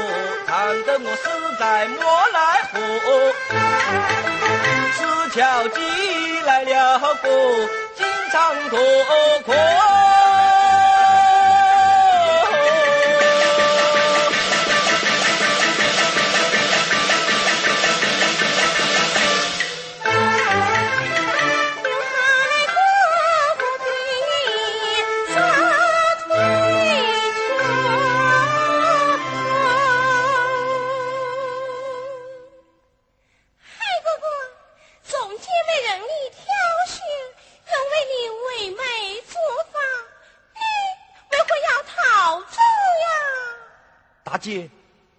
海过，唱得我实在莫奈何。石桥记来了个金长陀歌。姐，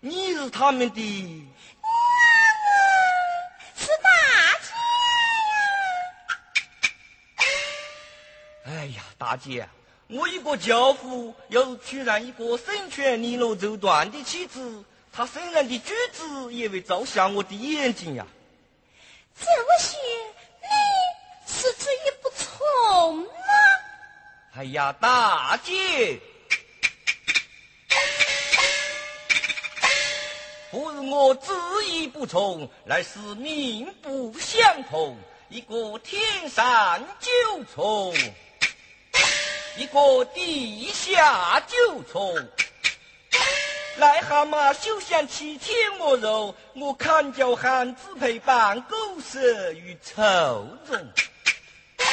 你是他们的是大姐呀！哎呀，大姐，我一个教父，要是娶上一个身权利落绸缎的妻子，他身上的举止也会照瞎我的眼睛呀。这么些，你是主意不从吗？哎呀，大姐。不是我执意不从，乃是命不相同。一个天上九重，一个地下九重。癞蛤蟆休想欺天我肉，我砍脚汉子陪伴狗蛇与臭虫。哎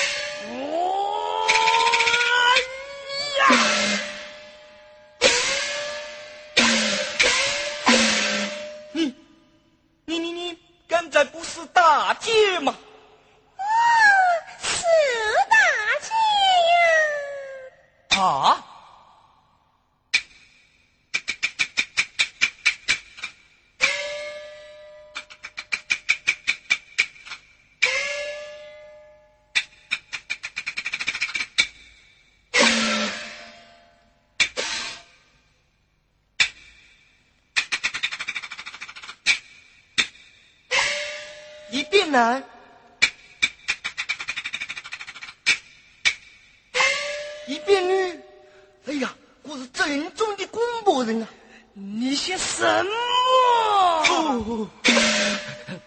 是大姐吗？男，一变绿，哎呀，我是正宗的广播人啊！你姓什么？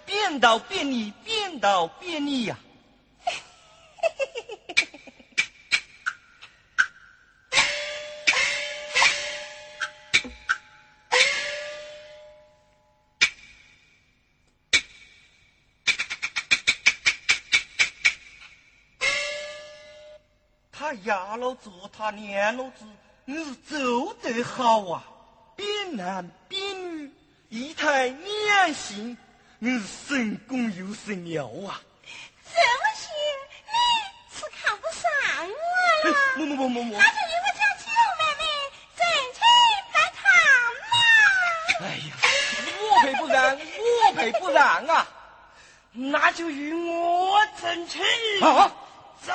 变道变你，变道变你呀！压老子，他娘老子，你是做得好啊！变男变女，一台两性，你是神功又神了啊！这么些，你是看不上我了？么么么么么！那就与我家七龙妹妹正亲拜堂嘛！哎呀，我配不让，我配不让啊！那就与我正亲啊！走。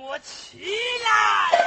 我起来！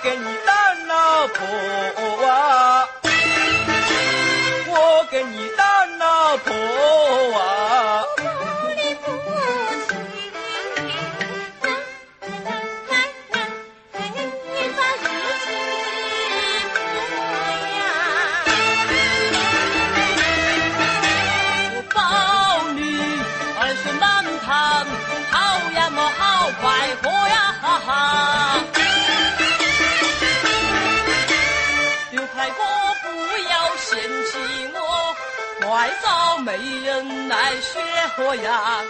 给你当老婆啊！我给你当老婆啊！不离不弃，一把日记过呀。我抱女儿是满堂，好呀么好快活呀哈哈！来找媒人来学我呀！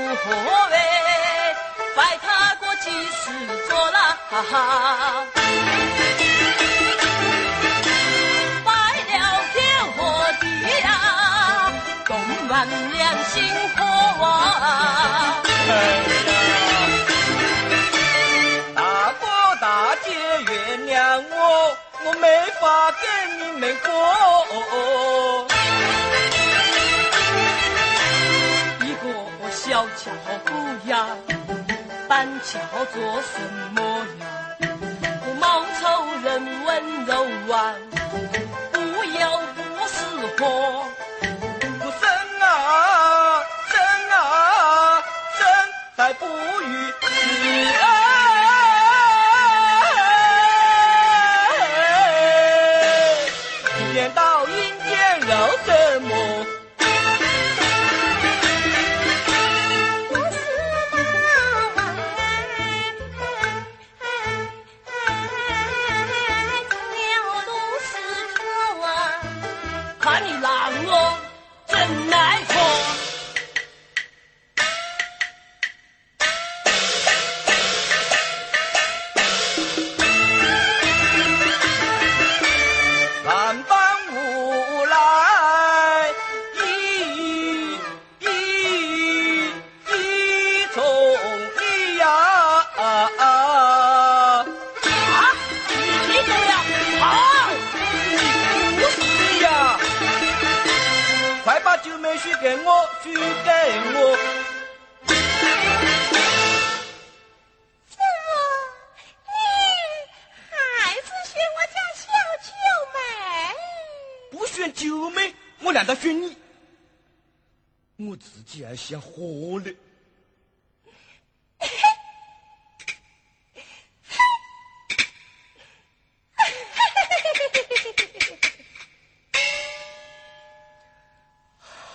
来祝贺喂，拜他过几时做啦哈哈。拜了天和地呀，动满良心火啊！哎呀，大哥大姐原谅我，我没法跟你们过。板桥做什么呀？不貌丑人温柔啊，不要不是火。我生啊生啊生在不与死哎，连到阴间肉折磨。我两个军弟，我自己还想活嘞！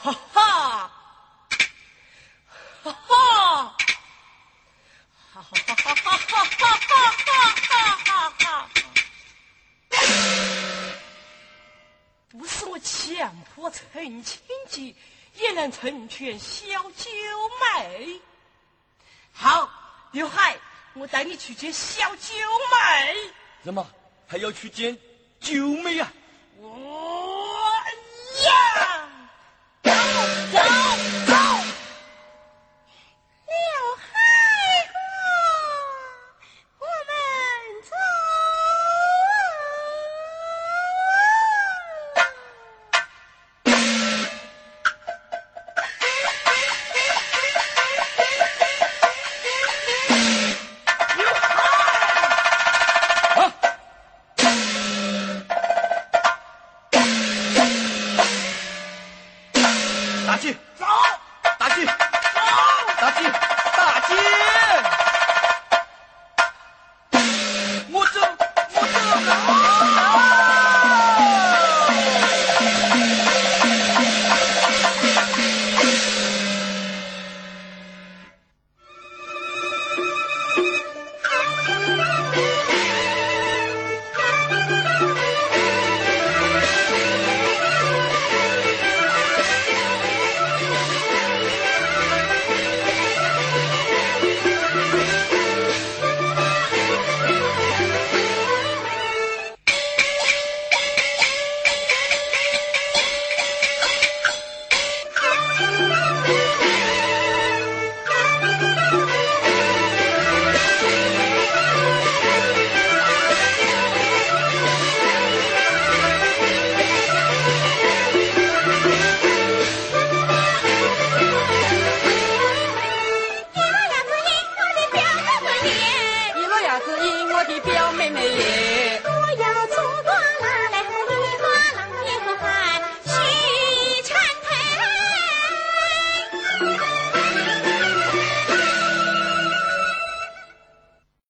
哈哈，哈哈，哈哈。迫陈清吉，也能成全小九妹。好，刘海，我带你去见小九妹。怎么还要去见九妹啊？打击。走。打击。走。打击。打击。